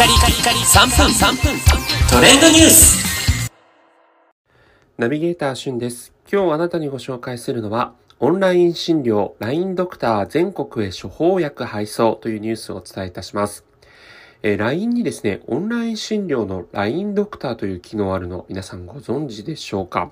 カリカリカリ3分3分トレンドニュースナビゲーターしゅんです。今日あなたにご紹介するのは、オンライン診療 LINE ドクター全国へ処方薬配送というニュースをお伝えいたします。えー、LINE にですね、オンライン診療の LINE ドクターという機能あるの皆さんご存知でしょうか？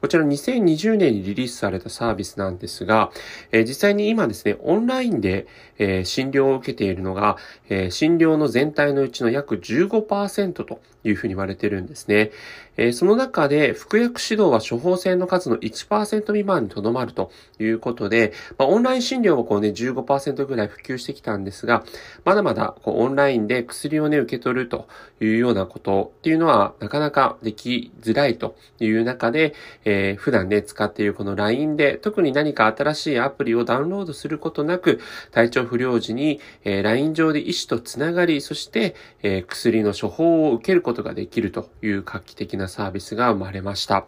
こちら2020年にリリースされたサービスなんですが、えー、実際に今ですね、オンラインで、えー、診療を受けているのが、え診療の全体のうちの約15%というふうに言われてるんですね。えその中で、服薬指導は処方箋の数の1%未満にとどまるということで、まあ、オンライン診療もこうね、15%ぐらい普及してきたんですが、まだまだこうオンラインで薬をね、受け取るというようなことっていうのは、なかなかできづらいという中で、えー、普段ね、使っているこの LINE で、特に何か新しいアプリをダウンロードすることなく、体調不良時に、えー、LINE 上で医師とつながり、そして、えー、薬の処方を受けることができるという画期的なサービスが生まれました。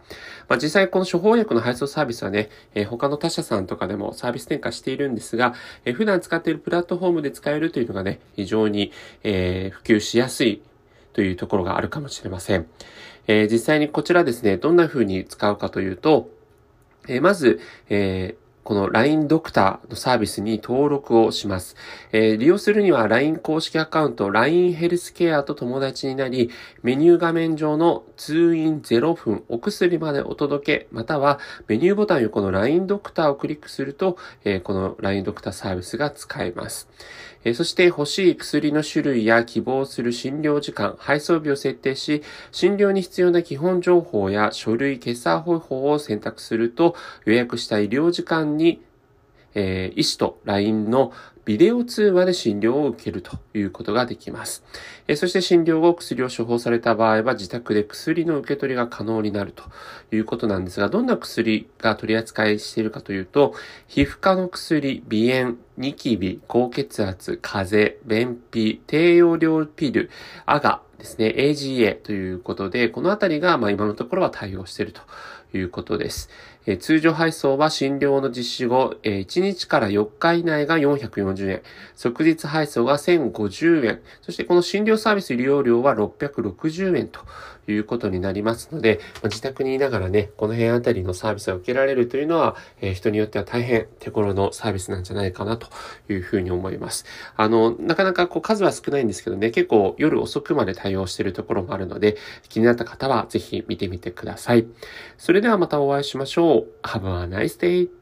まあ、実際この処方薬の配送サービスはね、えー、他の他社さんとかでもサービス転嫁しているんですが、えー、普段使っているプラットフォームで使えるというのがね、非常に、えー、普及しやすいというところがあるかもしれません。え、実際にこちらですね、どんな風に使うかというと、え、まず、えーこの LINE ドクターのサービスに登録をします。えー、利用するには LINE 公式アカウント LINE ヘルスケアと友達になり、メニュー画面上の通院0分お薬までお届け、またはメニューボタン横の LINE ドクターをクリックすると、えー、この LINE ドクターサービスが使えます。えー、そして欲しい薬の種類や希望する診療時間、配送日を設定し、診療に必要な基本情報や書類、決済方法を選択すると、予約した医療時間ににえー、医師と LINE のビデオ通話で診療を受けるということができます。えー、そして診療後薬を処方された場合は自宅で薬の受け取りが可能になるということなんですが、どんな薬が取り扱いしているかというと、皮膚科の薬、鼻炎、ニキビ、高血圧、風邪、便秘、低用量ピル、アガですね、AGA ということで、このあたりがまあ今のところは対応しているということです。え通常配送は診療の実施後、え1日から4日以内が440円、即日配送が1050円、そしてこの診療サービス利用料は660円ということになりますので、ま自宅にいながらね、この辺あたりのサービスを受けられるというのは、え人によっては大変手頃のサービスなんじゃないかなとというふうに思います。あの、なかなかこう数は少ないんですけどね、結構夜遅くまで対応しているところもあるので、気になった方はぜひ見てみてください。それではまたお会いしましょう。Have a nice day!